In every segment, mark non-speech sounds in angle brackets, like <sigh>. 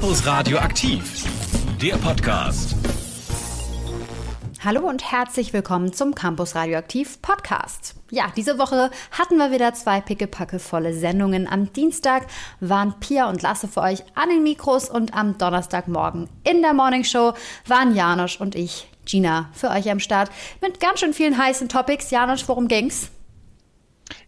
Campus Radio aktiv, der Podcast. Hallo und herzlich willkommen zum Campus Radioaktiv Podcast. Ja, diese Woche hatten wir wieder zwei pickepackevolle Sendungen. Am Dienstag waren Pia und Lasse für euch an den Mikros und am Donnerstagmorgen in der Morning Show waren Janosch und ich, Gina, für euch am Start mit ganz schön vielen heißen Topics. Janosch, worum ging's?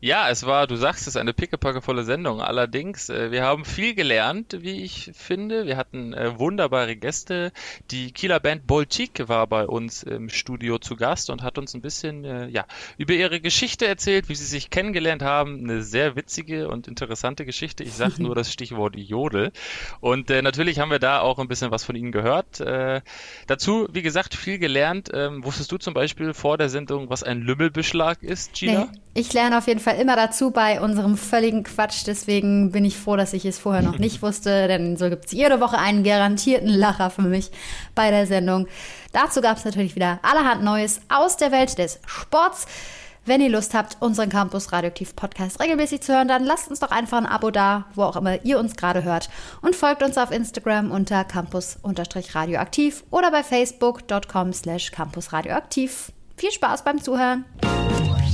Ja, es war, du sagst es, eine pickepackevolle Sendung. Allerdings, äh, wir haben viel gelernt, wie ich finde. Wir hatten äh, wunderbare Gäste. Die Kieler Band Bolchik war bei uns im Studio zu Gast und hat uns ein bisschen äh, ja, über ihre Geschichte erzählt, wie sie sich kennengelernt haben. Eine sehr witzige und interessante Geschichte. Ich sage nur <laughs> das Stichwort Jodel. Und äh, natürlich haben wir da auch ein bisschen was von ihnen gehört. Äh, dazu, wie gesagt, viel gelernt. Ähm, wusstest du zum Beispiel vor der Sendung, was ein Lümmelbeschlag ist, Gina? Nee, ich lerne auf jeden Fall immer dazu bei unserem völligen Quatsch. Deswegen bin ich froh, dass ich es vorher noch nicht wusste, denn so gibt es jede Woche einen garantierten Lacher für mich bei der Sendung. Dazu gab es natürlich wieder allerhand Neues aus der Welt des Sports. Wenn ihr Lust habt, unseren Campus Radioaktiv Podcast regelmäßig zu hören, dann lasst uns doch einfach ein Abo da, wo auch immer ihr uns gerade hört. Und folgt uns auf Instagram unter campus-radioaktiv oder bei facebook.com slash campusradioaktiv. Viel Spaß beim Zuhören!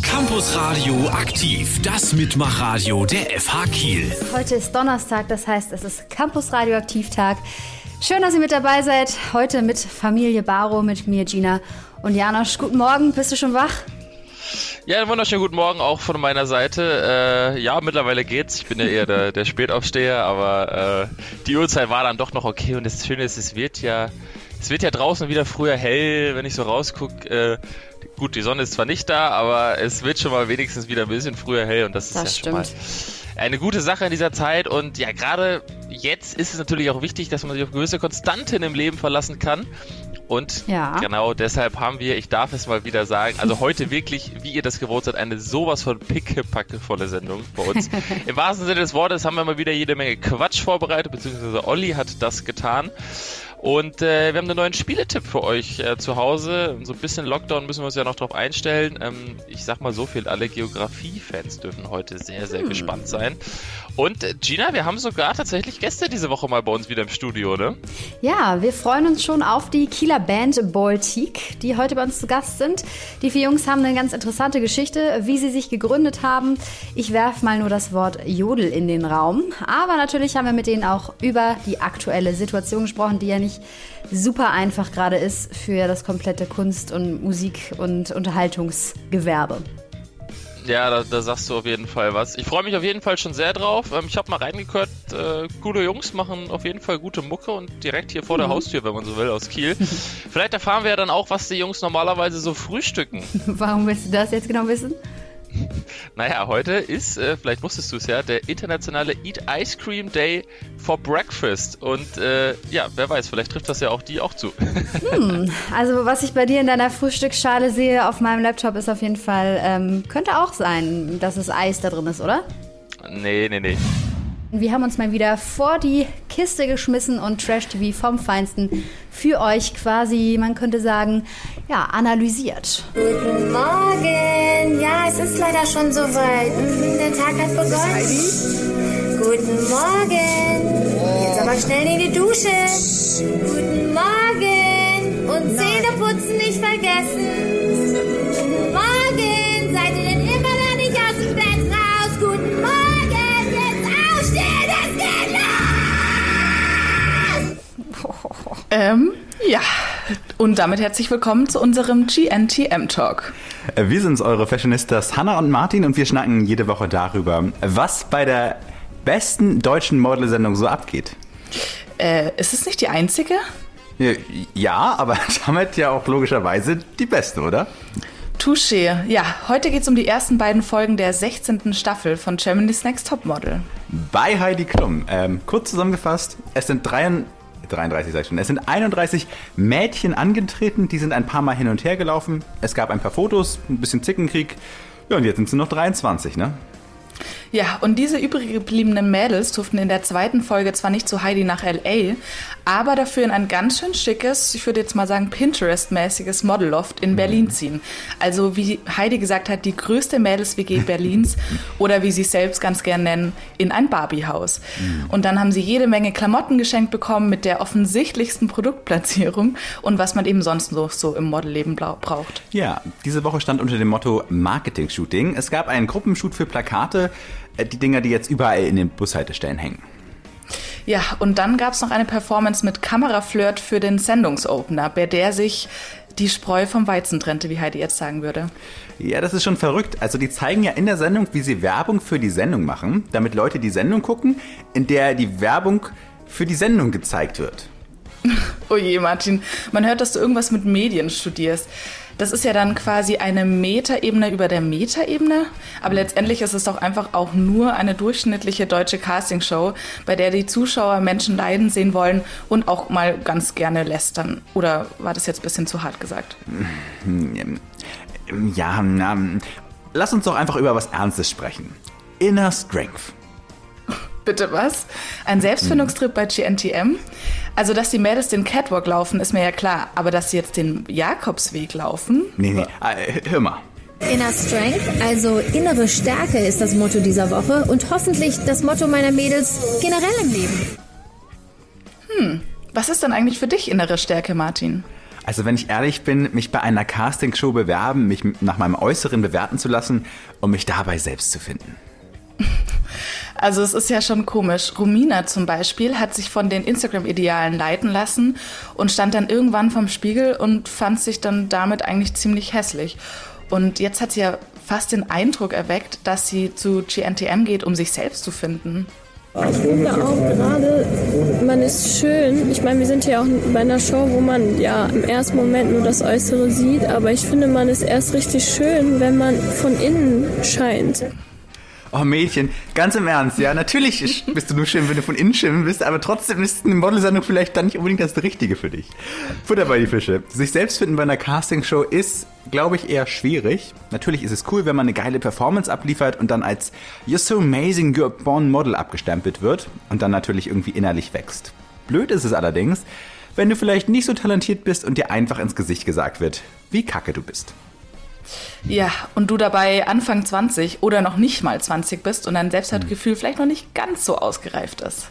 Campus Radio aktiv, das Mitmachradio der FH Kiel. Heute ist Donnerstag, das heißt, es ist Campus Radioaktiv-Tag. Schön, dass ihr mit dabei seid. Heute mit Familie Baro, mit mir, Gina und Janosch. Guten Morgen, bist du schon wach? Ja, einen wunderschönen guten Morgen auch von meiner Seite. Äh, ja, mittlerweile geht's. Ich bin ja eher der, der Spätaufsteher, aber äh, die Uhrzeit war dann doch noch okay. Und das Schöne ist, es wird ja, es wird ja draußen wieder früher hell, wenn ich so rausgucke. Äh, gut, die Sonne ist zwar nicht da, aber es wird schon mal wenigstens wieder ein bisschen früher hell und das ist Das ja stimmt. schon mal eine gute Sache in dieser Zeit. Und ja, gerade jetzt ist es natürlich auch wichtig, dass man sich auf gewisse Konstanten im Leben verlassen kann. Und Ja. genau deshalb haben wir, ich darf es mal wieder sagen, also heute <laughs> wirklich, wie ihr das gewohnt seid, eine sowas von pickepackevolle Sendung bei uns. <laughs> Im wahrsten Sinne des Wortes haben wir mal wieder jede Menge Quatsch vorbereitet, beziehungsweise Olli hat das getan. Und äh, wir haben einen neuen Spieletipp für euch äh, zu Hause. So ein bisschen Lockdown müssen wir uns ja noch drauf einstellen. Ähm, ich sag mal so viel, alle Geografie-Fans dürfen heute sehr, sehr gespannt sein. Und äh, Gina, wir haben sogar tatsächlich Gäste diese Woche mal bei uns wieder im Studio, ne? Ja, wir freuen uns schon auf die Kieler Band Baltic, die heute bei uns zu Gast sind. Die vier Jungs haben eine ganz interessante Geschichte, wie sie sich gegründet haben. Ich werfe mal nur das Wort Jodel in den Raum. Aber natürlich haben wir mit denen auch über die aktuelle Situation gesprochen, die ja nicht super einfach gerade ist für das komplette Kunst- und Musik- und Unterhaltungsgewerbe. Ja, da, da sagst du auf jeden Fall was. Ich freue mich auf jeden Fall schon sehr drauf. Ähm, ich habe mal reingehört, äh, coole Jungs machen auf jeden Fall gute Mucke und direkt hier vor der Haustür, wenn man so will, aus Kiel. <laughs> Vielleicht erfahren wir ja dann auch, was die Jungs normalerweise so frühstücken. <laughs> Warum willst du das jetzt genau wissen? <laughs> Naja, heute ist, äh, vielleicht wusstest du es ja, der internationale Eat Ice Cream Day for Breakfast. Und äh, ja, wer weiß, vielleicht trifft das ja auch die auch zu. <laughs> Also, was ich bei dir in deiner Frühstücksschale sehe auf meinem Laptop, ist auf jeden Fall, ähm, könnte auch sein, dass es Eis da drin ist, oder? nee, nee, nee. Wir haben uns mal wieder vor die Kiste geschmissen und Trash TV vom Feinsten für euch quasi, man könnte sagen, ja, analysiert. Guten Morgen. Ja, es ist leider schon soweit. Mhm, Der Tag hat begonnen. Guten Morgen. Jetzt aber schnell in die Dusche. Guten Morgen. Und Zähneputzen nicht vergessen. Guten Morgen. Seid ihr denn immer noch nicht aus dem Bett raus? Guten Morgen. Jetzt aufstehen, es geht los. Ähm, ja. Und damit herzlich willkommen zu unserem GNTM Talk. Wir sind's, eure Fashionistas Hanna und Martin und wir schnacken jede Woche darüber, was bei der besten deutschen Modelsendung so abgeht. Äh, ist es nicht die einzige? Ja, Ja, aber <laughs> damit ja auch logischerweise die beste, oder? Touché. Ja, heute geht es um die ersten beiden Folgen der 16. Staffel von Germany's Next Topmodel. Bei Heidi Klum. Ähm, kurz zusammengefasst, es sind 33, 33 sag ich schon, es sind 31 Mädchen angetreten, die sind ein paar Mal hin und her gelaufen. Es gab ein paar Fotos, ein bisschen Zickenkrieg. Ja, und jetzt sind es nur noch 23, ne? Ja, und diese übrig gebliebenen Mädels durften in der zweiten Folge zwar nicht zu Heidi nach L.A., aber dafür in ein ganz schön schickes, ich würde jetzt mal sagen Pinterest-mäßiges Modelloft in Berlin ziehen. Also wie Heidi gesagt hat, die größte Mädels-WG <laughs> Berlins oder wie sie es selbst ganz gern nennen, in ein Barbie-Haus. Und dann haben sie jede Menge Klamotten geschenkt bekommen mit der offensichtlichsten Produktplatzierung und was man eben sonst noch so im Modelleben braucht. Ja, diese Woche stand unter dem Motto Marketing-Shooting. Es gab einen Gruppenshoot für Plakate, die Dinger, die jetzt überall in den Bushaltestellen hängen. Ja, und dann gab es noch eine Performance mit Kameraflirt für den Sendungsopener, bei der sich die Spreu vom Weizen trennte, wie Heidi jetzt sagen würde. Ja, das ist schon verrückt. Also die zeigen ja in der Sendung, wie sie Werbung für die Sendung machen, damit Leute die Sendung gucken, in der die Werbung für die Sendung gezeigt wird. <laughs> Oh je, Martin, man hört, dass du irgendwas mit Medien studierst. Das ist ja dann quasi eine Metaebene über der Metaebene. Aber letztendlich ist es doch einfach auch nur eine durchschnittliche deutsche Castingshow, bei der die Zuschauer Menschen leiden sehen wollen und auch mal ganz gerne lästern. Oder war das jetzt ein bisschen zu hart gesagt? Ja, na, lass uns doch einfach über was Ernstes sprechen. Inner Strength. <laughs> Bitte was? Ein Selbstfindungstrip bei GNTM? Also, dass die Mädels den Catwalk laufen, ist mir ja klar. Aber dass sie jetzt den Jakobsweg laufen? Nee, nee, äh, hör mal. Inner Strength, also innere Stärke ist das Motto dieser Woche und hoffentlich das Motto meiner Mädels generell im Leben. Hm, was ist denn eigentlich für dich innere Stärke, Martin? Also wenn ich ehrlich bin, mich bei einer Castingshow bewerben, mich nach meinem Äußeren bewerten zu lassen und mich dabei selbst zu finden. <laughs> Also es ist ja schon komisch. Romina zum Beispiel hat sich von den Instagram-Idealen leiten lassen und stand dann irgendwann vom Spiegel und fand sich dann damit eigentlich ziemlich hässlich. Und jetzt hat sie ja fast den Eindruck erweckt, dass sie zu GNTM geht, um sich selbst zu finden. Ich finde auch gerade, man ist schön. Ich meine, wir sind ja auch bei einer Show, wo man ja im ersten Moment nur das Äußere sieht, aber ich finde, man ist erst richtig schön, wenn man von innen scheint. Oh Mädchen, ganz im Ernst, ja, natürlich bist du nur schön, wenn du von innen schön bist, aber trotzdem ist eine Modelsendung vielleicht dann nicht unbedingt das Richtige für dich. Futter bei die Fische. Sich selbst finden bei einer Castingshow ist, glaube ich, eher schwierig. Natürlich ist es cool, wenn man eine geile Performance abliefert und dann als You're so amazing, you're born Model abgestempelt wird und dann natürlich irgendwie innerlich wächst. Blöd ist es allerdings, wenn du vielleicht nicht so talentiert bist und dir einfach ins Gesicht gesagt wird, wie kacke du bist. Ja, und du dabei Anfang 20 oder noch nicht mal 20 bist und dein Selbstwertgefühl mhm. vielleicht noch nicht ganz so ausgereift ist.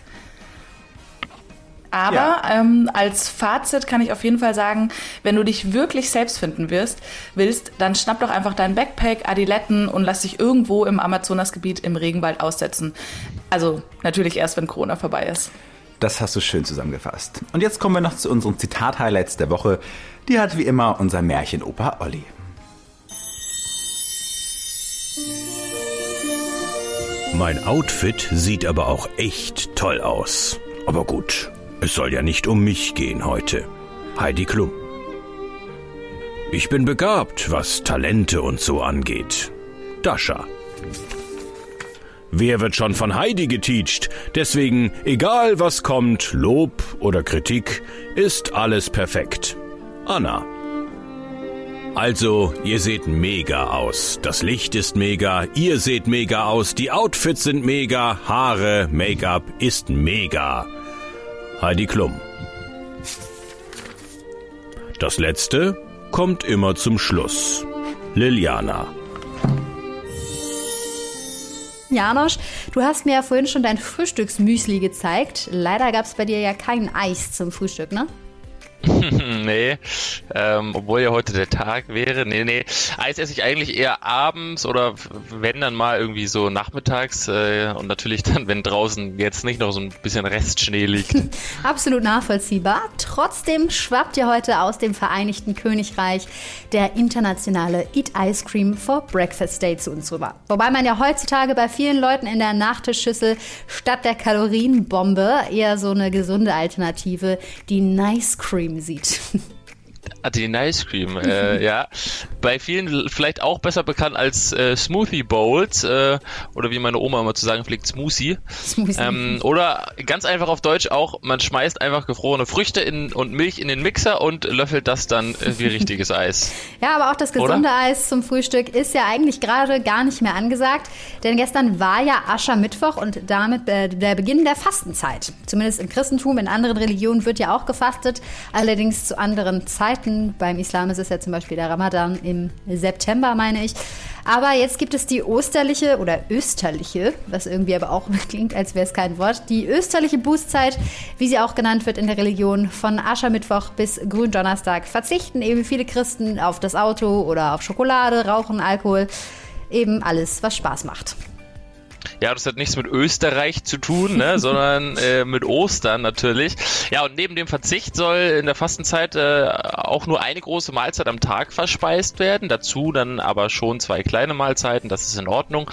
Aber ja. ähm, als Fazit kann ich auf jeden Fall sagen, wenn du dich wirklich selbst finden wirst, willst, dann schnapp doch einfach dein Backpack, Adiletten und lass dich irgendwo im Amazonasgebiet im Regenwald aussetzen. Also natürlich erst, wenn Corona vorbei ist. Das hast du schön zusammengefasst. Und jetzt kommen wir noch zu unseren Zitat-Highlights der Woche. Die hat wie immer unser Märchenoper Olli. Mein Outfit sieht aber auch echt toll aus. Aber gut, es soll ja nicht um mich gehen heute. Heidi Klum. Ich bin begabt, was Talente und so angeht. Dascha. Wer wird schon von Heidi geteacht? Deswegen, egal was kommt, Lob oder Kritik, ist alles perfekt. Anna. Also, ihr seht mega aus. Das Licht ist mega, ihr seht mega aus, die Outfits sind mega, Haare, Make-up ist mega. Heidi Klum. Das letzte kommt immer zum Schluss. Liliana. Janosch, du hast mir ja vorhin schon dein Frühstücksmüsli gezeigt. Leider gab es bei dir ja kein Eis zum Frühstück, ne? <laughs> nee, ähm, obwohl ja heute der Tag wäre. Nee, nee. Eis esse ich eigentlich eher abends oder wenn dann mal irgendwie so nachmittags äh, und natürlich dann, wenn draußen jetzt nicht noch so ein bisschen Restschnee liegt. <laughs> Absolut nachvollziehbar. Trotzdem schwappt ja heute aus dem Vereinigten Königreich der internationale Eat Ice Cream for Breakfast Day zu uns rüber. Wobei man ja heutzutage bei vielen Leuten in der Nachtischschüssel statt der Kalorienbombe eher so eine gesunde Alternative, die Nice Cream sieht. <laughs> Ah, den Ice Cream, äh, ja. Bei vielen vielleicht auch besser bekannt als äh, Smoothie Bowls äh, oder wie meine Oma immer zu sagen pflegt, Smoothie. Smoothie. Ähm, oder ganz einfach auf Deutsch auch, man schmeißt einfach gefrorene Früchte in, und Milch in den Mixer und löffelt das dann wie <laughs> richtiges Eis. Ja, aber auch das gesunde Oder? Eis zum Frühstück ist ja eigentlich gerade gar nicht mehr angesagt, denn gestern war ja Aschermittwoch und damit äh, der Beginn der Fastenzeit. Zumindest im Christentum, in anderen Religionen wird ja auch gefastet, allerdings zu anderen Zeiten. Beim Islam ist es ja zum Beispiel der Ramadan im September, meine ich. Aber jetzt gibt es die osterliche oder österliche, was irgendwie aber auch <laughs> klingt, als wäre es kein Wort, die österliche Bußzeit, wie sie auch genannt wird in der Religion, von Aschermittwoch bis Gründonnerstag verzichten eben viele Christen auf das Auto oder auf Schokolade, Rauchen, Alkohol, eben alles, was Spaß macht. Ja, das hat nichts mit Österreich zu tun, ne, <laughs> sondern äh, mit Ostern natürlich. Ja, und neben dem Verzicht soll in der Fastenzeit äh, auch nur eine große Mahlzeit am Tag verspeist werden. Dazu dann aber schon zwei kleine Mahlzeiten, das ist in Ordnung.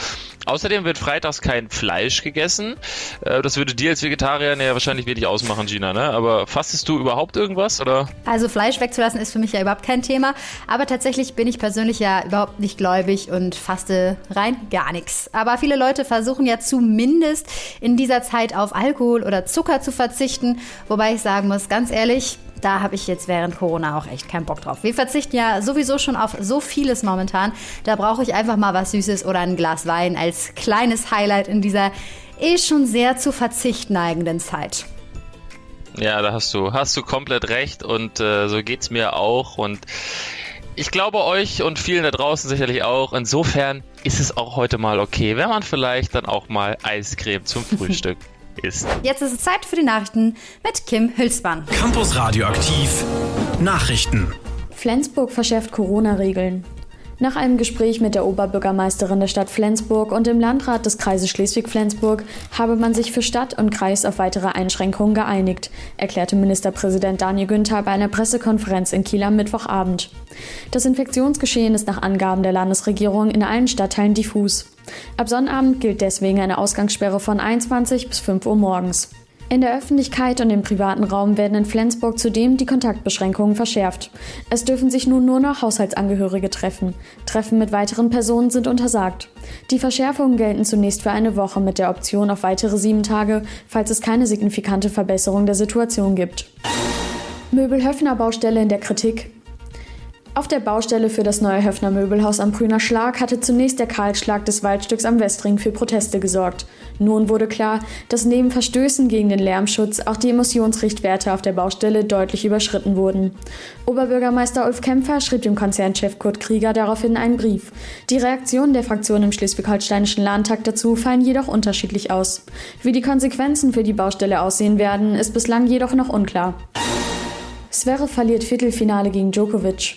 Außerdem wird freitags kein Fleisch gegessen. Äh, das würde dir als Vegetarier ja wahrscheinlich wenig ausmachen, Gina, ne? Aber fastest du überhaupt irgendwas, oder? Also Fleisch wegzulassen ist für mich ja überhaupt kein Thema. Aber tatsächlich bin ich persönlich ja überhaupt nicht gläubig und faste rein gar nichts. Aber viele Leute versuchen ja zumindest in dieser Zeit auf Alkohol oder Zucker zu verzichten. Wobei ich sagen muss, ganz ehrlich, da habe ich jetzt während Corona auch echt keinen Bock drauf. Wir verzichten ja sowieso schon auf so vieles momentan. Da brauche ich einfach mal was Süßes oder ein Glas Wein als kleines Highlight in dieser eh schon sehr zu Verzicht neigenden Zeit. Ja, da hast du, hast du komplett recht und äh, so geht's mir auch und ich glaube euch und vielen da draußen sicherlich auch. Insofern ist es auch heute mal okay, wenn man vielleicht dann auch mal Eiscreme zum <laughs> Frühstück isst. Jetzt ist es Zeit für die Nachrichten mit Kim Hülsmann. Campus Radioaktiv. Nachrichten. Flensburg verschärft Corona-Regeln. Nach einem Gespräch mit der Oberbürgermeisterin der Stadt Flensburg und dem Landrat des Kreises Schleswig-Flensburg habe man sich für Stadt und Kreis auf weitere Einschränkungen geeinigt, erklärte Ministerpräsident Daniel Günther bei einer Pressekonferenz in Kiel am Mittwochabend. Das Infektionsgeschehen ist nach Angaben der Landesregierung in allen Stadtteilen diffus. Ab Sonnabend gilt deswegen eine Ausgangssperre von 21 bis 5 Uhr morgens. In der Öffentlichkeit und im privaten Raum werden in Flensburg zudem die Kontaktbeschränkungen verschärft. Es dürfen sich nun nur noch Haushaltsangehörige treffen. Treffen mit weiteren Personen sind untersagt. Die Verschärfungen gelten zunächst für eine Woche mit der Option auf weitere sieben Tage, falls es keine signifikante Verbesserung der Situation gibt. Möbel-Höfner Baustelle in der Kritik. Auf der Baustelle für das neue Höfner Möbelhaus am Brüner Schlag hatte zunächst der Kahlschlag des Waldstücks am Westring für Proteste gesorgt. Nun wurde klar, dass neben Verstößen gegen den Lärmschutz auch die Emissionsrichtwerte auf der Baustelle deutlich überschritten wurden. Oberbürgermeister Ulf Kämpfer schrieb dem Konzernchef Kurt Krieger daraufhin einen Brief. Die Reaktionen der Fraktion im schleswig-holsteinischen Landtag dazu fallen jedoch unterschiedlich aus. Wie die Konsequenzen für die Baustelle aussehen werden, ist bislang jedoch noch unklar. Zverev verliert Viertelfinale gegen Djokovic.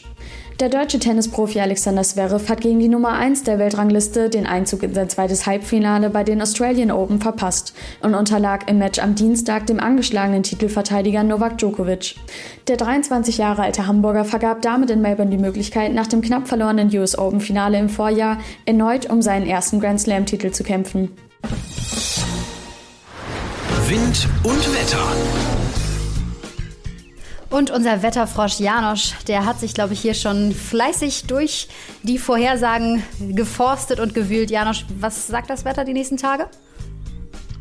Der deutsche Tennisprofi Alexander Zverev hat gegen die Nummer 1 der Weltrangliste den Einzug in sein zweites Halbfinale bei den Australian Open verpasst und unterlag im Match am Dienstag dem angeschlagenen Titelverteidiger Novak Djokovic. Der 23 Jahre alte Hamburger vergab damit in Melbourne die Möglichkeit, nach dem knapp verlorenen US Open Finale im Vorjahr erneut um seinen ersten Grand Slam Titel zu kämpfen. Wind und Wetter. Und unser Wetterfrosch Janosch, der hat sich, glaube ich, hier schon fleißig durch die Vorhersagen geforstet und gewühlt. Janosch, was sagt das Wetter die nächsten Tage?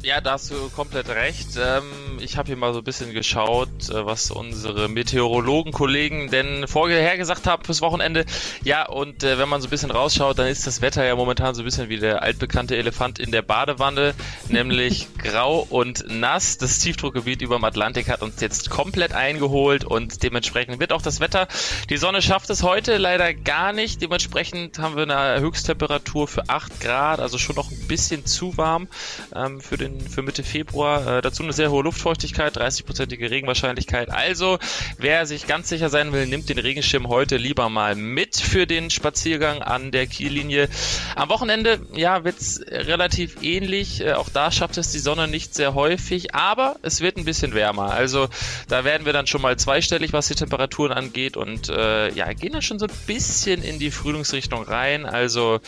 Ja, da hast du komplett recht. Ähm, ich habe hier mal so ein bisschen geschaut, äh, was unsere Meteorologen-Kollegen denn vorher gesagt haben fürs Wochenende. Ja, und äh, wenn man so ein bisschen rausschaut, dann ist das Wetter ja momentan so ein bisschen wie der altbekannte Elefant in der Badewanne, <laughs> nämlich grau und nass. Das Tiefdruckgebiet über dem Atlantik hat uns jetzt komplett eingeholt und dementsprechend wird auch das Wetter. Die Sonne schafft es heute leider gar nicht. Dementsprechend haben wir eine Höchsttemperatur für 8 Grad, also schon noch ein bisschen zu warm ähm, für den für Mitte Februar. Äh, dazu eine sehr hohe Luftfeuchtigkeit, 30-prozentige Regenwahrscheinlichkeit. Also, wer sich ganz sicher sein will, nimmt den Regenschirm heute lieber mal mit für den Spaziergang an der Kiellinie. Am Wochenende, ja, wird's relativ ähnlich. Äh, auch da schafft es die Sonne nicht sehr häufig, aber es wird ein bisschen wärmer. Also, da werden wir dann schon mal zweistellig, was die Temperaturen angeht und äh, ja, gehen dann schon so ein bisschen in die Frühlingsrichtung rein. Also,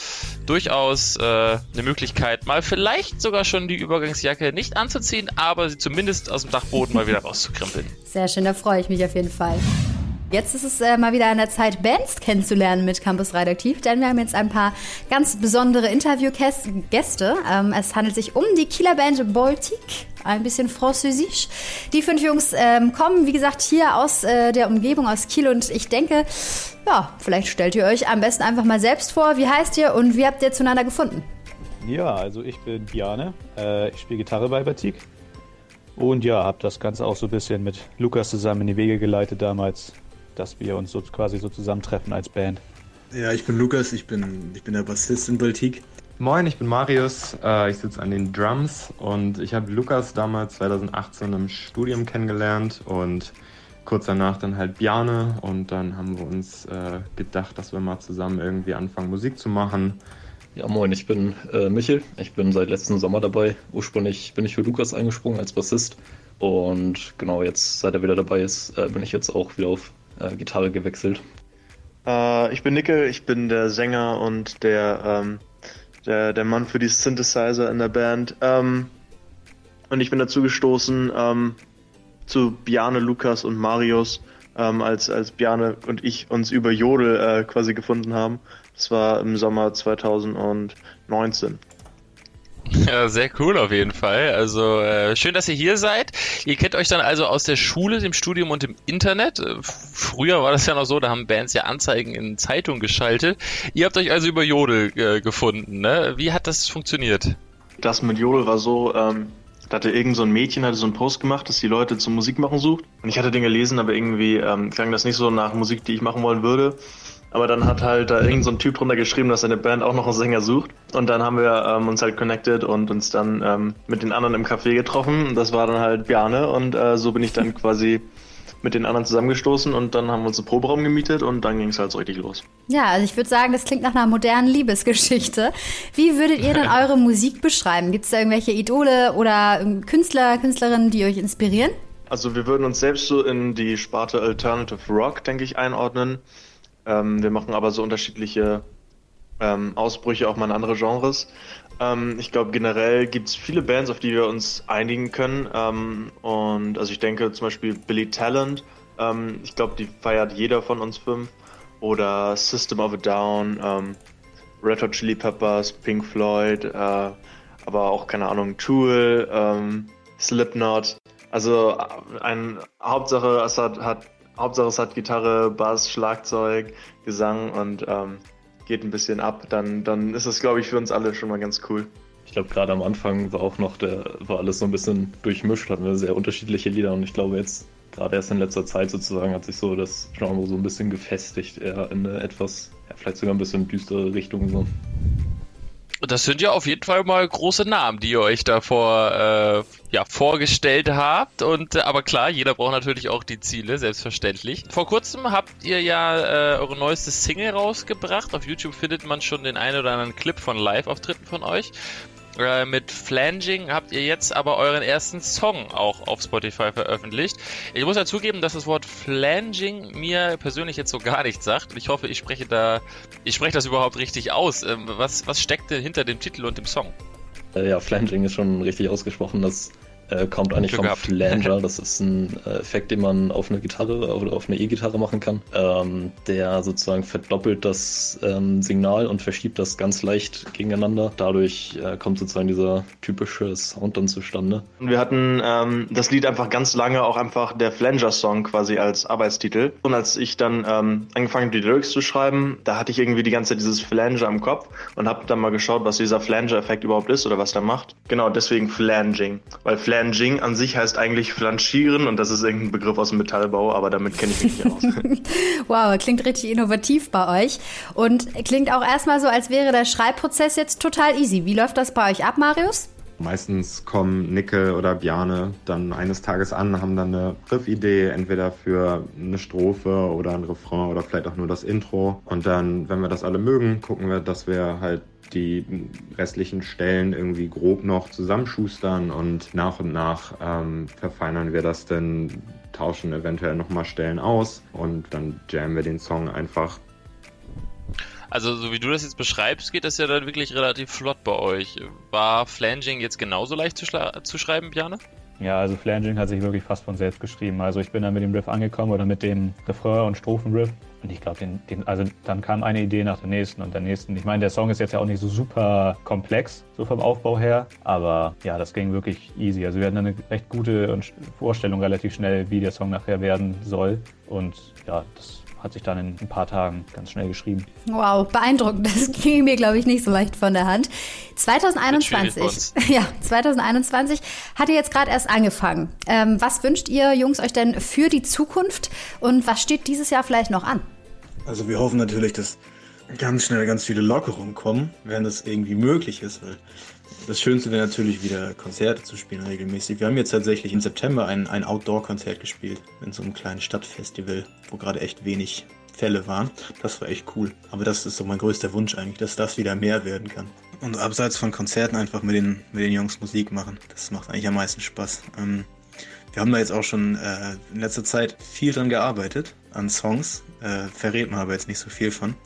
durchaus äh, eine Möglichkeit, mal vielleicht sogar schon die Übergangs Trainingsjacke nicht anzuziehen, aber sie zumindest aus dem Dachboden mal wieder rauszukrempeln. Sehr schön, da freue ich mich auf jeden Fall. Jetzt ist es äh, mal wieder an der Zeit, Bands kennenzulernen mit Campus Radioaktiv, denn wir haben jetzt ein paar ganz besondere Interviewgäste. Ähm, es handelt sich um die Kieler Band Baltic, ein bisschen französisch. Die fünf Jungs ähm, kommen, wie gesagt, hier aus äh, der Umgebung, aus Kiel und ich denke, ja, vielleicht stellt ihr euch am besten einfach mal selbst vor. Wie heißt ihr und wie habt ihr zueinander gefunden? Ja, also ich bin Biane, äh, ich spiele Gitarre bei Batik und ja, habe das Ganze auch so ein bisschen mit Lukas zusammen in die Wege geleitet damals dass wir uns so quasi so zusammentreffen als Band. Ja, ich bin Lukas, ich bin, ich bin der Bassist in Baltic. Moin, ich bin Marius, äh, ich sitze an den Drums und ich habe Lukas damals 2018 im Studium kennengelernt und kurz danach dann halt Bjane und dann haben wir uns äh, gedacht, dass wir mal zusammen irgendwie anfangen Musik zu machen. Ja, moin, ich bin äh, Michel, ich bin seit letztem Sommer dabei. Ursprünglich bin ich für Lukas eingesprungen als Bassist und genau jetzt, seit er wieder dabei ist, äh, bin ich jetzt auch wieder auf äh, Gitarre gewechselt. Äh, ich bin Nickel, ich bin der Sänger und der, ähm, der, der Mann für die Synthesizer in der Band. Ähm, und ich bin dazu gestoßen ähm, zu Biane, Lukas und Marius, ähm, als, als Biane und ich uns über Jodel äh, quasi gefunden haben. Das war im Sommer 2019. Ja, sehr cool auf jeden Fall. Also äh, schön, dass ihr hier seid. Ihr kennt euch dann also aus der Schule, dem Studium und dem Internet. Äh, früher war das ja noch so, da haben Bands ja Anzeigen in Zeitungen geschaltet. Ihr habt euch also über Jodel äh, gefunden. Ne? Wie hat das funktioniert? Das mit Jodel war so, ähm, da hatte irgend so ein Mädchen hatte so einen Post gemacht, dass die Leute zum Musik machen sucht. Und ich hatte den gelesen, aber irgendwie ähm, klang das nicht so nach Musik, die ich machen wollen würde. Aber dann hat halt da irgend so ein Typ drunter geschrieben, dass seine Band auch noch einen Sänger sucht. Und dann haben wir ähm, uns halt connected und uns dann ähm, mit den anderen im Café getroffen. Das war dann halt Bjarne und äh, so bin ich dann quasi mit den anderen zusammengestoßen und dann haben wir uns einen Proberaum gemietet und dann ging es halt so richtig los. Ja, also ich würde sagen, das klingt nach einer modernen Liebesgeschichte. Wie würdet ihr denn eure Musik beschreiben? Gibt es da irgendwelche Idole oder Künstler, Künstlerinnen, die euch inspirieren? Also wir würden uns selbst so in die Sparte Alternative Rock, denke ich, einordnen. Ähm, wir machen aber so unterschiedliche ähm, Ausbrüche auch mal in andere Genres. Ähm, ich glaube, generell gibt es viele Bands, auf die wir uns einigen können. Ähm, und also ich denke zum Beispiel Billy Talent. Ähm, ich glaube, die feiert jeder von uns fünf. Oder System of a Down, ähm, Red Hot Chili Peppers, Pink Floyd, äh, aber auch, keine Ahnung, Tool, Slipknot. Also ein Hauptsache, es hat, hat Hauptsache es hat Gitarre, Bass, Schlagzeug, Gesang und ähm, geht ein bisschen ab, dann, dann ist das, glaube ich, für uns alle schon mal ganz cool. Ich glaube, gerade am Anfang war auch noch, der, war alles so ein bisschen durchmischt, hatten wir sehr unterschiedliche Lieder und ich glaube jetzt, gerade erst in letzter Zeit sozusagen, hat sich so das Genre so ein bisschen gefestigt, eher in eine etwas, ja, vielleicht sogar ein bisschen düstere Richtung so. Das sind ja auf jeden Fall mal große Namen, die ihr euch da vor, äh, ja, vorgestellt habt. Und äh, aber klar, jeder braucht natürlich auch die Ziele, selbstverständlich. Vor kurzem habt ihr ja äh, eure neueste Single rausgebracht. Auf YouTube findet man schon den einen oder anderen Clip von Live-Auftritten von euch. Äh, mit Flanging habt ihr jetzt aber euren ersten Song auch auf Spotify veröffentlicht. Ich muss ja zugeben, dass das Wort Flanging mir persönlich jetzt so gar nichts sagt. Ich hoffe, ich spreche da, ich spreche das überhaupt richtig aus. Ähm, was, was steckt denn hinter dem Titel und dem Song? Äh, ja, Flanging ist schon richtig ausgesprochen. Das äh, kommt eigentlich Glück vom gehabt. Flanger. <laughs> Das ist ein äh, Effekt, den man auf eine Gitarre oder auf eine E-Gitarre machen kann. Ähm, der sozusagen verdoppelt das ähm, Signal und verschiebt das ganz leicht gegeneinander. Dadurch äh, kommt sozusagen dieser typische Sound dann zustande. Wir hatten ähm, das Lied einfach ganz lange auch einfach der Flanger-Song quasi als Arbeitstitel. Und als ich dann ähm, angefangen habe, die Lyrics zu schreiben, da hatte ich irgendwie die ganze Zeit dieses Flanger im Kopf und habe dann mal geschaut, was dieser Flanger-Effekt überhaupt ist oder was der macht. Genau, deswegen Flanging. Weil Flanging Flanging an sich heißt eigentlich flanschieren und das ist irgendein Begriff aus dem Metallbau, aber damit kenne ich mich nicht aus. <laughs> wow, klingt richtig innovativ bei euch und klingt auch erstmal so, als wäre der Schreibprozess jetzt total easy. Wie läuft das bei euch ab, Marius? Meistens kommen Nickel oder Bjane dann eines Tages an, haben dann eine Riffidee, entweder für eine Strophe oder ein Refrain oder vielleicht auch nur das Intro. Und dann, wenn wir das alle mögen, gucken wir, dass wir halt die restlichen Stellen irgendwie grob noch zusammenschustern und nach und nach ähm, verfeinern wir das dann, tauschen eventuell nochmal Stellen aus und dann jammen wir den Song einfach. Also, so wie du das jetzt beschreibst, geht das ja dann wirklich relativ flott bei euch. War Flanging jetzt genauso leicht zu, zu schreiben, Bjane? Ja, also Flanging hat sich wirklich fast von selbst geschrieben. Also ich bin dann mit dem Riff angekommen oder mit dem Refrain und Strophenriff. Und ich glaube, den, den, also dann kam eine Idee nach der nächsten und der nächsten. Ich meine, der Song ist jetzt ja auch nicht so super komplex, so vom Aufbau her. Aber ja, das ging wirklich easy. Also wir hatten eine recht gute Vorstellung relativ schnell, wie der Song nachher werden soll. Und ja, das hat sich dann in ein paar Tagen ganz schnell geschrieben. Wow, beeindruckend. Das <laughs> ging mir, glaube ich, nicht so leicht von der Hand. 2021, <laughs> ja, 2021 hat ihr jetzt gerade erst angefangen. Ähm, was wünscht ihr Jungs euch denn für die Zukunft und was steht dieses Jahr vielleicht noch an? Also wir hoffen natürlich, dass ganz schnell ganz viele Lockerungen kommen, wenn das irgendwie möglich ist, weil das Schönste wäre natürlich wieder Konzerte zu spielen regelmäßig. Wir haben jetzt tatsächlich im September ein, ein Outdoor-Konzert gespielt in so einem kleinen Stadtfestival, wo gerade echt wenig Fälle waren. Das war echt cool. Aber das ist so mein größter Wunsch eigentlich, dass das wieder mehr werden kann. Und abseits von Konzerten einfach mit den, mit den Jungs Musik machen. Das macht eigentlich am meisten Spaß. Ähm, wir haben da jetzt auch schon äh, in letzter Zeit viel dran gearbeitet, an Songs. Äh, verrät man aber jetzt nicht so viel von.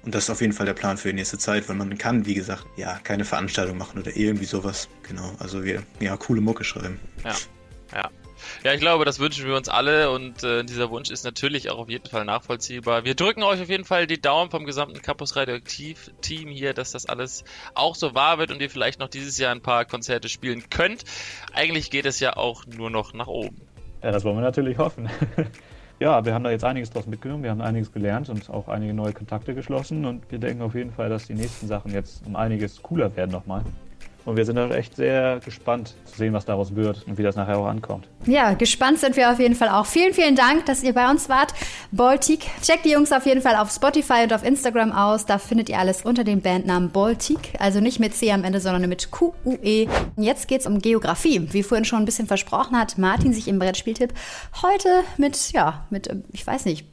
Und das ist auf jeden Fall der Plan für die nächste Zeit, weil man kann, wie gesagt, ja, keine Veranstaltung machen oder irgendwie sowas. Genau, also wir, ja, coole Mucke schreiben. Ja, ja. Ich glaube, das wünschen wir uns alle und äh, dieser Wunsch ist natürlich auch auf jeden Fall nachvollziehbar. Wir drücken euch auf jeden Fall die Daumen vom gesamten Campus Radioaktiv-Team hier, dass das alles auch so wahr wird und ihr vielleicht noch dieses Jahr ein paar Konzerte spielen könnt. Eigentlich geht es ja auch nur noch nach oben. Ja, das wollen wir natürlich hoffen. <laughs> ja, wir haben da jetzt einiges draus mitgenommen, wir haben einiges gelernt und auch einige neue Kontakte geschlossen und wir denken auf jeden Fall, dass die nächsten Sachen jetzt um einiges cooler werden nochmal. Und wir sind auch echt sehr gespannt zu sehen, was daraus wird und wie das nachher auch ankommt. Ja, gespannt sind wir auf jeden Fall auch. Vielen, vielen Dank, dass ihr bei uns wart. Baltic. Checkt die Jungs auf jeden Fall auf Spotify und auf Instagram aus. Da findet ihr alles unter dem Bandnamen Baltic. Also nicht mit C am Ende, sondern mit Q-U-E. Jetzt geht's um Geografie. Wie vorhin schon ein bisschen versprochen hat Martin sich im Brettspieltipp heute mit, ja, mit, ich weiß nicht,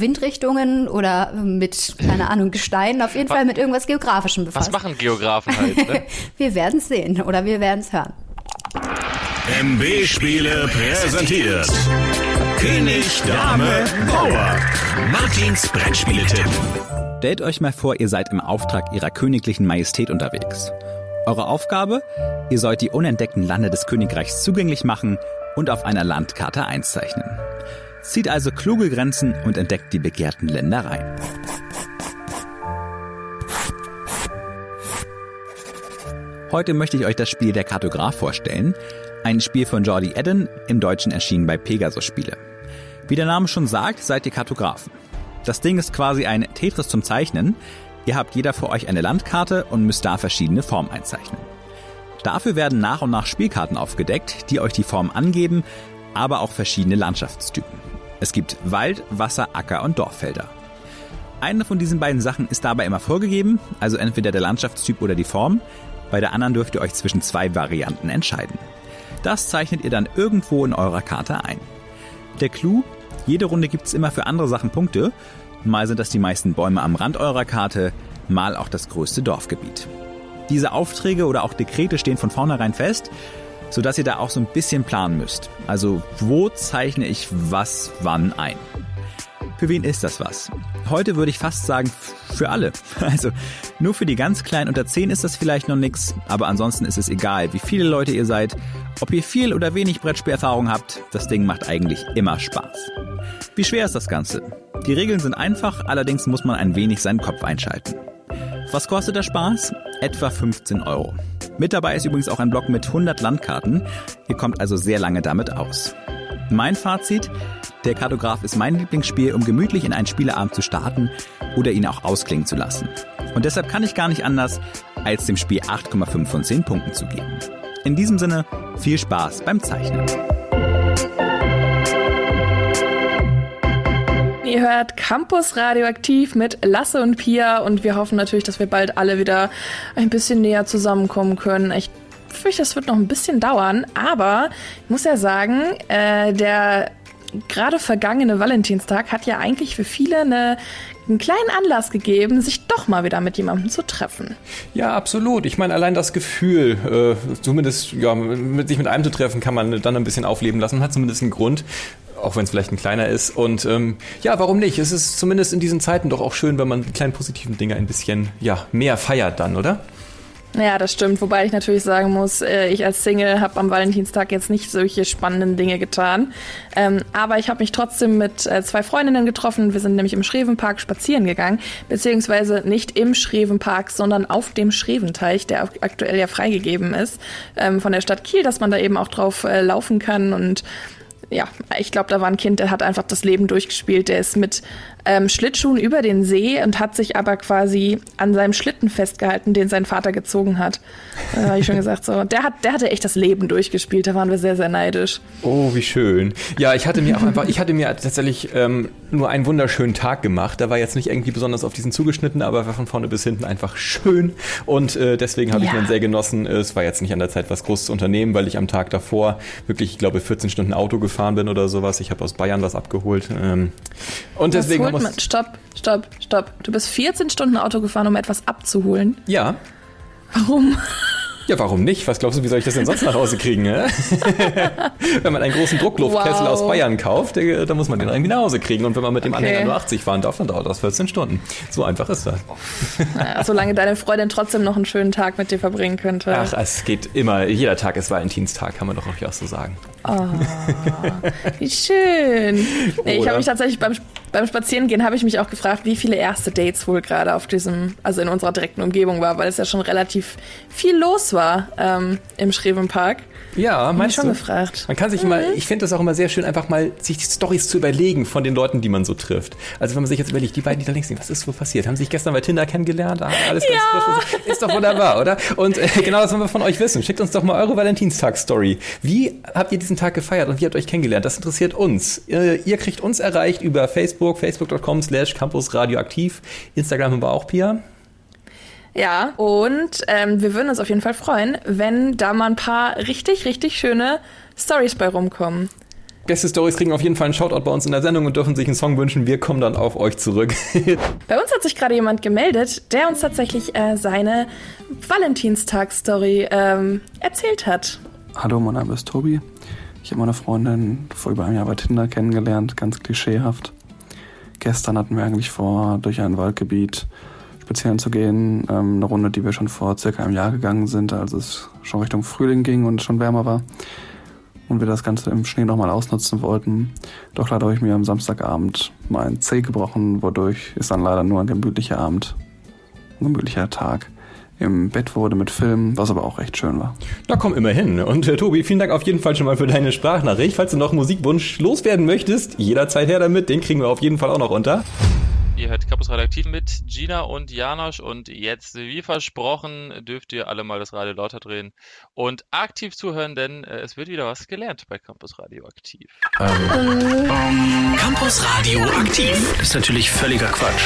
Windrichtungen oder mit, keine Ahnung, Gesteinen, auf jeden Fall mit irgendwas Geografischem befasst. Was machen Geografen halt? Ne? <laughs> wir werden es sehen oder wir werden es hören. MB Spiele präsentiert. König, Dame, Bauer. Martins Brettspieletipp. Stellt euch mal vor, ihr seid im Auftrag ihrer königlichen Majestät unterwegs. Eure Aufgabe? Ihr sollt die unentdeckten Lande des Königreichs zugänglich machen und auf einer Landkarte einzeichnen. Zieht also kluge Grenzen und entdeckt die begehrten Ländereien. Heute möchte ich euch das Spiel Der Kartograf vorstellen. Ein Spiel von Jordi Eden, im Deutschen erschienen bei Pegasus Spiele. Wie der Name schon sagt, seid ihr Kartografen. Das Ding ist quasi ein Tetris zum Zeichnen. Ihr habt jeder für euch eine Landkarte und müsst da verschiedene Formen einzeichnen. Dafür werden nach und nach Spielkarten aufgedeckt, die euch die Form angeben, aber auch verschiedene Landschaftstypen. Es gibt Wald, Wasser, Acker und Dorffelder. Eine von diesen beiden Sachen ist dabei immer vorgegeben, also entweder der Landschaftstyp oder die Form. Bei der anderen dürft ihr euch zwischen zwei Varianten entscheiden. Das zeichnet ihr dann irgendwo in eurer Karte ein. Der Clou, jede Runde gibt es immer für andere Sachen Punkte. Mal sind das die meisten Bäume am Rand eurer Karte, mal auch das größte Dorfgebiet. Diese Aufträge oder auch Dekrete stehen von vornherein fest, sodass ihr da auch so ein bisschen planen müsst. Also wo zeichne ich was wann ein? Für wen ist das was? Heute würde ich fast sagen, für alle. <laughs> Also nur für die ganz Kleinen unter 10 ist das vielleicht noch nix, aber ansonsten ist es egal, wie viele Leute ihr seid, ob ihr viel oder wenig Brettspielerfahrung habt, das Ding macht eigentlich immer Spaß. Wie schwer ist das Ganze? Die Regeln sind einfach, allerdings muss man ein wenig seinen Kopf einschalten. Was kostet der Spaß? Etwa 15 Euro. Mit dabei ist übrigens auch ein Block mit 100 Landkarten. Ihr kommt also sehr lange damit aus. Mein Fazit, der Kartograf ist mein Lieblingsspiel, um gemütlich in einen Spieleabend zu starten oder ihn auch ausklingen zu lassen. Und deshalb kann ich gar nicht anders, als dem Spiel 8,5 von 10 Punkten zu geben. In diesem Sinne, viel Spaß beim Zeichnen. Ihr hört Campus Radioaktiv mit Lasse und Pia und wir hoffen natürlich, dass wir bald alle wieder ein bisschen näher zusammenkommen können. Ich fürchte, das wird noch ein bisschen dauern, aber ich muss ja sagen, äh, der gerade vergangene Valentinstag hat ja eigentlich für viele eine, einen kleinen Anlass gegeben, sich doch mal wieder mit jemandem zu treffen. Ja, absolut. Ich meine, allein das Gefühl, äh, zumindest ja, mit sich mit einem zu treffen, kann man dann ein bisschen aufleben lassen, hat zumindest einen Grund auch wenn es vielleicht ein kleiner ist. Und ähm, ja, warum nicht? Es ist zumindest in diesen Zeiten doch auch schön, wenn man die kleinen positiven Dinge ein bisschen ja, mehr feiert dann, oder? Ja, das stimmt. Wobei ich natürlich sagen muss, äh, ich als Single habe am Valentinstag jetzt nicht solche spannenden Dinge getan. Ähm, aber ich habe mich trotzdem mit äh, zwei Freundinnen getroffen. Wir sind nämlich im Schrevenpark spazieren gegangen. Beziehungsweise nicht im Schrevenpark, sondern auf dem Schreventeich, der aktuell ja freigegeben ist ähm, von der Stadt Kiel, dass man da eben auch drauf äh, laufen kann und ja, ich glaube, da war ein Kind, der hat einfach das Leben durchgespielt. Der ist mit ähm, Schlittschuhen über den See und hat sich aber quasi an seinem Schlitten festgehalten, den sein Vater gezogen hat. Da habe ich schon gesagt, so, der, hat, der hatte echt das Leben durchgespielt, da waren wir sehr, sehr neidisch. Oh, wie schön. Ja, ich hatte mir auch einfach, ich hatte mir tatsächlich ähm, nur einen wunderschönen Tag gemacht. Da war jetzt nicht irgendwie besonders auf diesen zugeschnitten, aber war von vorne bis hinten einfach schön. Und äh, deswegen habe ja. ich mir sehr genossen. Es war jetzt nicht an der Zeit, was Großes zu unternehmen, weil ich am Tag davor wirklich, ich glaube, 14 Stunden Auto gefahren bin oder sowas. Ich habe aus Bayern was abgeholt. Ähm, und was deswegen muss. Stopp, stopp, stopp. Du bist 14 Stunden Auto gefahren, um etwas abzuholen. Ja. Warum? Ja, warum nicht? Was glaubst du, wie soll ich das denn sonst nach Hause kriegen? <laughs> Wenn man einen großen Druckluftkessel wow. aus Bayern kauft, dann muss man den irgendwie nach Hause kriegen. Und wenn man mit dem okay. Anhänger nur 80 fahren darf, dann dauert das 14 Stunden. So einfach ist das. Naja, solange deine Freundin trotzdem noch einen schönen Tag mit dir verbringen könnte. Ach, es geht immer, jeder Tag ist Valentinstag, kann man doch auch so sagen. Oh, wie schön. Nee, ich habe mich tatsächlich beim, beim Spazierengehen habe ich mich auch gefragt, wie viele erste Dates wohl gerade auf diesem, also in unserer direkten Umgebung war, weil es ja schon relativ viel los war ähm, im Schrevenpark. Ja, meinst schon du? gefragt. Man kann sich mhm. immer, ich finde das auch immer sehr schön, einfach mal sich die Stories zu überlegen von den Leuten, die man so trifft. Also wenn man sich jetzt überlegt, die beiden, die da links sind, was ist so passiert? Haben sie sich gestern bei Tinder kennengelernt? Ah, alles ja. ganz frisch. Ist doch wunderbar, oder? Und äh, genau das wollen wir von euch wissen. Schickt uns doch mal eure Valentinstag-Story. Wie habt ihr diesen Tag gefeiert und wie habt ihr euch kennengelernt? Das interessiert uns. Ihr, ihr kriegt uns erreicht über Facebook, facebook.com slash campusradioaktiv. Instagram haben wir auch, Pia. Ja, und ähm, wir würden uns auf jeden Fall freuen, wenn da mal ein paar richtig, richtig schöne Stories bei rumkommen. Gäste-Stories kriegen auf jeden Fall einen Shoutout bei uns in der Sendung und dürfen sich einen Song wünschen. Wir kommen dann auf euch zurück. <laughs> bei uns hat sich gerade jemand gemeldet, der uns tatsächlich äh, seine Valentinstag-Story ähm, erzählt hat. Hallo, mein Name ist Tobi. Ich habe meine Freundin vor über einem Jahr bei Tinder kennengelernt, ganz klischeehaft. Gestern hatten wir eigentlich vor, durch ein Waldgebiet spazieren zu gehen. Ähm, eine Runde, die wir schon vor circa einem Jahr gegangen sind, als es schon Richtung Frühling ging und es schon wärmer war. Und wir das Ganze im Schnee nochmal ausnutzen wollten. Doch leider habe ich mir am Samstagabend mal ein Zeh gebrochen, wodurch ist dann leider nur ein gemütlicher Abend, ein gemütlicher Tag im Bett wurde mit Filmen, was aber auch recht schön war. Na komm, immerhin. Und äh, Tobi, vielen Dank auf jeden Fall schon mal für deine Sprachnachricht. Falls du noch Musikwunsch loswerden möchtest, jederzeit her damit. Den kriegen wir auf jeden Fall auch noch unter. Ihr hört Campus Radioaktiv mit Gina und Janosch und jetzt, wie versprochen, dürft ihr alle mal das Radio lauter drehen und aktiv zuhören, denn äh, es wird wieder was gelernt bei Campus Radioaktiv. Ähm. Campus Radioaktiv ist natürlich völliger Quatsch.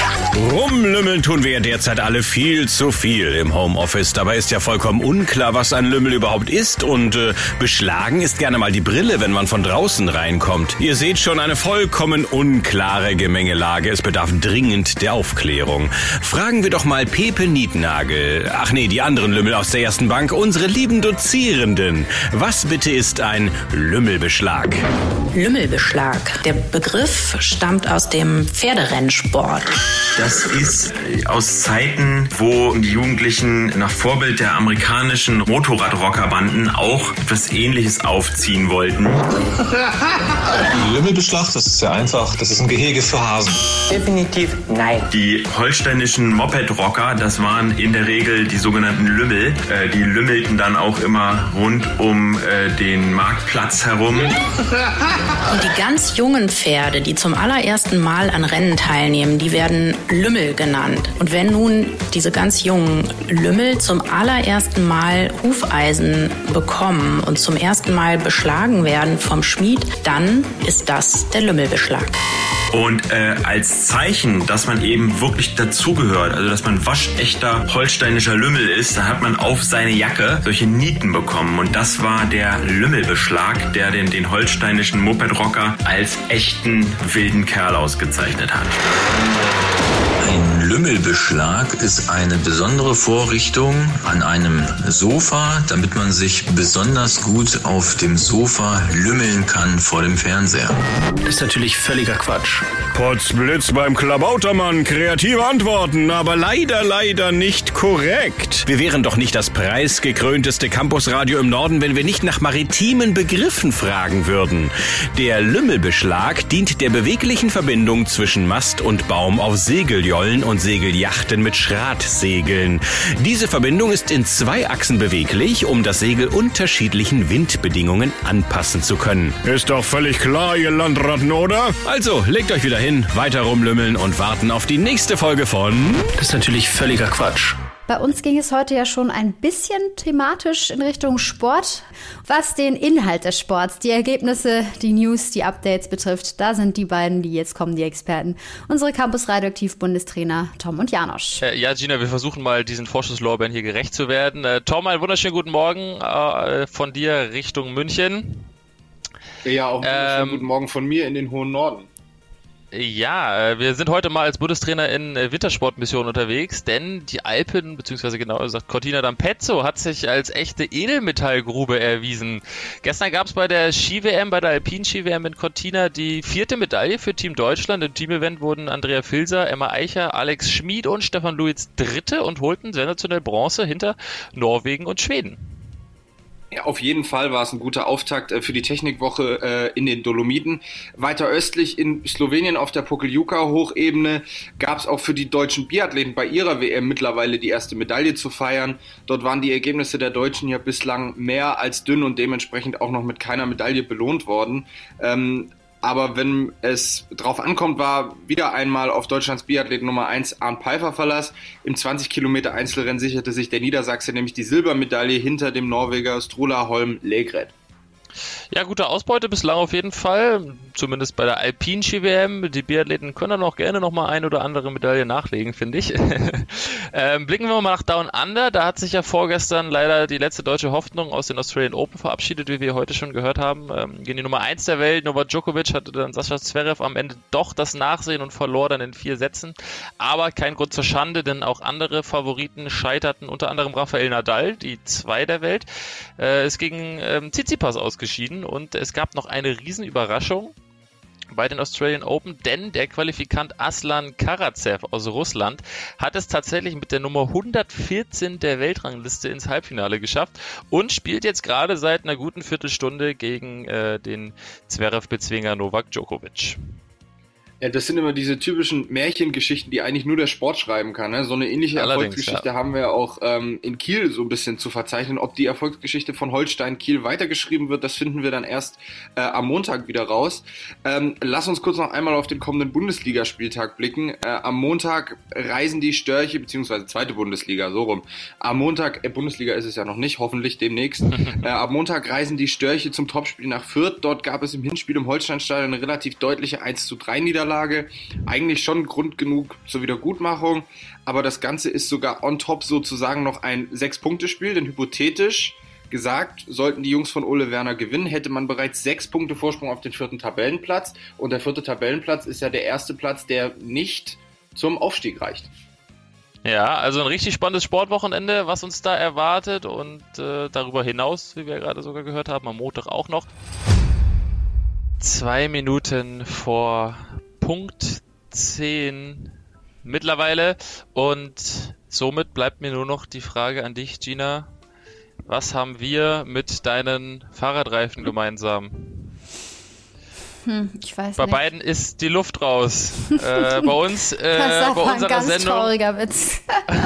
Rumlümmeln tun wir ja derzeit alle viel zu viel im Homeoffice. Dabei ist ja vollkommen unklar, was ein Lümmel überhaupt ist und äh, beschlagen ist gerne mal die Brille, wenn man von draußen reinkommt. Ihr seht schon eine vollkommen unklare Gemengelage. Es bedarf dringend dringend der Aufklärung. Fragen wir doch mal Pepe Nietnagel, ach nee, die anderen Lümmel aus der ersten Bank, unsere lieben Dozierenden. Was bitte ist ein Lümmelbeschlag? Lümmelbeschlag. Der Begriff stammt aus dem Pferderennsport. Das ist aus Zeiten, wo die Jugendlichen nach Vorbild der amerikanischen Motorradrockerbanden auch etwas Ähnliches aufziehen wollten. <laughs> Lümmelbeschlag, das ist sehr einfach. Das ist ein Gehege für Hasen. Definitiv nein. Die holsteinischen Moped-Rocker, das waren in der Regel die sogenannten Lümmel. Äh, die lümmelten dann auch immer rund um äh, den Marktplatz herum. Und die ganz jungen Pferde, die zum allerersten Mal an Rennen teilnehmen, die werden Lümmel genannt. Und wenn nun diese ganz jungen Lümmel zum allerersten Mal Hufeisen bekommen und zum ersten Mal beschlagen werden vom Schmied, dann ist das der Lümmelbeschlag. Und äh, als Zeichen, dass man eben wirklich dazugehört, also dass man waschechter holsteinischer Lümmel ist, da hat man auf seine Jacke solche Nieten bekommen. Und das war der Lümmelbeschlag, der den, den holsteinischen Mopedrocker als echten wilden Kerl ausgezeichnet hat. Lümmelbeschlag ist eine besondere Vorrichtung an einem Sofa, damit man sich besonders gut auf dem Sofa lümmeln kann vor dem Fernseher. Das ist natürlich völliger Quatsch. Potzblitz beim Klabautermann. Kreative Antworten, aber leider, leider nicht korrekt. Wir wären doch nicht das preisgekrönteste Campusradio im Norden, wenn wir nicht nach maritimen Begriffen fragen würden. Der Lümmelbeschlag dient der beweglichen Verbindung zwischen Mast und Baum auf Segeljollen und Segelyachten mit Schratsegeln. Diese Verbindung ist in zwei Achsen beweglich, um das Segel unterschiedlichen Windbedingungen anpassen zu können. Ist doch völlig klar, ihr Landratten, oder? Also, legt euch wieder hin, weiter rumlümmeln und warten auf die nächste Folge von... Das ist natürlich völliger Quatsch. Bei uns ging es heute ja schon ein bisschen thematisch in Richtung Sport. Was den Inhalt des Sports, die Ergebnisse, die News, die Updates betrifft, da sind die beiden, die jetzt kommen, die Experten. Unsere Campus Radioaktiv Bundestrainer Tom und Janosch. Äh, ja, Gina, wir versuchen mal diesen Vorschusslorbeeren hier gerecht zu werden. Äh, Tom, einen wunderschönen guten Morgen äh, von dir Richtung München. Ja, auch einen ähm, guten Morgen von mir in den hohen Norden. Ja, äh, wir sind heute mal als Bundestrainer in äh, Wintersportmission unterwegs, denn die Alpen, beziehungsweise genauer gesagt Cortina d'Ampezzo, hat sich als echte Edelmetallgrube erwiesen. Gestern gab es bei der Ski-WM, bei der Alpin-Ski-WM in Cortina die vierte Medaille für Team Deutschland. Im Team-Event wurden Andrea Filser, Emma Eicher, Alex Schmid und Stefan Luiz Dritte und holten sensationell Bronze hinter Norwegen und Schweden. Ja, auf jeden Fall war es ein guter Auftakt äh, für die Technikwoche äh, in den Dolomiten. Weiter östlich in Slowenien auf der Pokeljuka-Hochebene gab es auch für die deutschen Biathleten bei ihrer WM mittlerweile die erste Medaille zu feiern. Dort waren die Ergebnisse der Deutschen ja bislang mehr als dünn und dementsprechend auch noch mit keiner Medaille belohnt worden. Ähm, aber wenn es drauf ankommt, war wieder einmal auf Deutschlands Biathlet Nummer 1 Arndt Pfeiffer Verlass. Im 20 Kilometer Einzelrennen sicherte sich der Niedersachse nämlich die Silbermedaille hinter dem Norweger Strola Holm Legret. Ja, gute Ausbeute bislang auf jeden Fall. Zumindest bei der Alpine Ski WM. Die Biathleten können dann auch gerne nochmal ein oder andere Medaille nachlegen, finde ich. <laughs> ähm, blicken wir mal nach Down Under. Da hat sich ja vorgestern leider die letzte deutsche Hoffnung aus den Australian Open verabschiedet, wie wir heute schon gehört haben. Ähm, gegen die Nummer 1 der Welt, Novak Djokovic, hatte dann Sascha Zverev am Ende doch das Nachsehen und verlor dann in vier Sätzen. Aber kein Grund zur Schande, denn auch andere Favoriten scheiterten, unter anderem Rafael Nadal, die zwei der Welt, äh, ist gegen ähm, Tsitsipas ausgeschieden ausgeschieden und es gab noch eine Riesenüberraschung bei den Australian Open, denn der Qualifikant Aslan Karatsev aus Russland hat es tatsächlich mit der Nummer 114 der Weltrangliste ins Halbfinale geschafft und spielt jetzt gerade seit einer guten Viertelstunde gegen äh, den Zverev-Bezwinger Novak Djokovic. Ja, das sind immer diese typischen Märchengeschichten, die eigentlich nur der Sport schreiben kann. Ne? So eine ähnliche Allerdings, Erfolgsgeschichte ja. haben wir auch ähm, in Kiel so ein bisschen zu verzeichnen. Ob die Erfolgsgeschichte von Holstein Kiel weitergeschrieben wird, das finden wir dann erst äh, am Montag wieder raus. Ähm, lass uns kurz noch einmal auf den kommenden Bundesligaspieltag blicken. Äh, am Montag reisen die Störche, beziehungsweise zweite Bundesliga, so rum. Am Montag, äh, Bundesliga ist es ja noch nicht, hoffentlich demnächst. <laughs> äh, am Montag reisen die Störche zum Topspiel nach Fürth. Dort gab es im Hinspiel im Holsteinstadion eine relativ deutliche 1 zu 3 Niederlage. Niederlage. Eigentlich schon Grund genug zur Wiedergutmachung, aber das Ganze ist sogar on top sozusagen noch ein Sechs-Punkte-Spiel, denn hypothetisch gesagt, sollten die Jungs von Ole Werner gewinnen, hätte man bereits sechs Punkte Vorsprung auf den vierten Tabellenplatz. Und der vierte Tabellenplatz ist ja der erste Platz, der nicht zum Aufstieg reicht. Ja, also ein richtig spannendes Sportwochenende, was uns da erwartet und äh, darüber hinaus, wie wir gerade sogar gehört haben, am Montag auch noch. Zwei Minuten vor Punkt 10 mittlerweile. Und somit bleibt mir nur noch die Frage an dich, Gina. Was haben wir mit deinen Fahrradreifen gemeinsam? Hm, ich weiß bei nicht. beiden ist die Luft raus. äh, bei <laughs> uns, äh, das bei unserer ein ganz Sendung. trauriger Witz.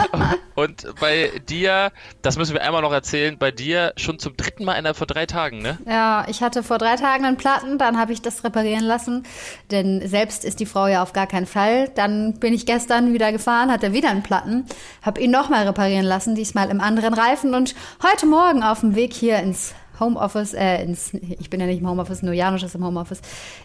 <laughs> und bei dir, das müssen wir einmal noch erzählen, bei dir schon zum dritten Mal innerhalb von drei Tagen, ne? Ja, ich hatte vor drei Tagen einen Platten, dann habe ich das reparieren lassen, denn selbst ist die Frau ja auf gar keinen Fall. Dann bin ich gestern wieder gefahren, hatte wieder einen Platten, habe ihn nochmal reparieren lassen, diesmal im anderen Reifen und heute Morgen auf dem Weg hier ins Homeoffice, äh, ins, ich bin ja nicht im Homeoffice, nur Janusz ist im Homeoffice,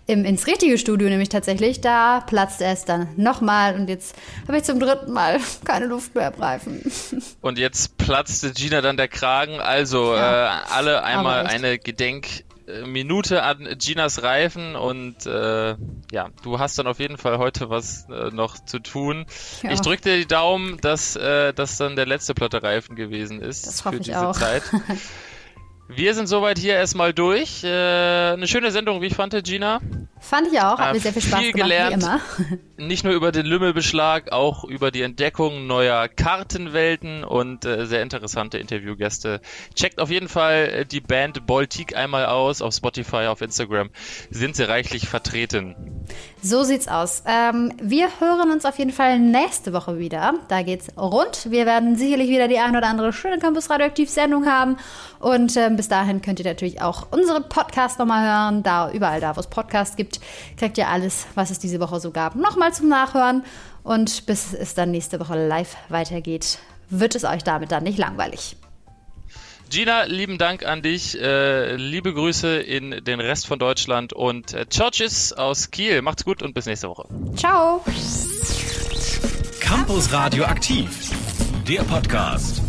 im, ins richtige Studio nämlich tatsächlich, da platzt es dann nochmal und jetzt habe ich zum dritten Mal <laughs> keine Luft mehr im Reifen. <laughs> Und jetzt platzte Gina dann der Kragen, also ja. äh, alle einmal eine Gedenk äh, Minute an Ginas Reifen und äh, ja, du hast dann auf jeden Fall heute was äh, noch zu tun. Ja. Ich drücke dir die Daumen, dass äh, das dann der letzte Platte Reifen gewesen ist das für diese auch. Zeit. <laughs> Wir sind soweit hier erstmal durch. Äh, eine schöne Sendung, wie ich fand, Gina. Fand ich auch, hat äh, mir sehr viel Spaß viel gemacht, gelernt, wie immer. <laughs> Nicht nur über den Lümmelbeschlag, auch über die Entdeckung neuer Kartenwelten und äh, sehr interessante Interviewgäste. Checkt auf jeden Fall äh, die Band Baltic einmal aus auf Spotify, auf Instagram. Sind sie reichlich vertreten. So sieht's aus. Ähm, wir hören uns auf jeden Fall nächste Woche wieder. Da geht's rund. Wir werden sicherlich wieder die ein oder andere schöne Campus Radioaktiv Sendung haben. Und ähm, bis dahin könnt ihr natürlich auch unsere Podcast nochmal hören. Da überall da, wo es Podcasts gibt, kriegt ihr alles, was es diese Woche so gab, nochmal zum Nachhören. Und bis es dann nächste Woche live weitergeht, wird es euch damit dann nicht langweilig. Gina, lieben Dank an dich. Äh, liebe Grüße in den Rest von Deutschland und äh, Churches aus Kiel. Macht's gut und bis nächste Woche. Ciao. Campus Radio aktiv. Der Podcast.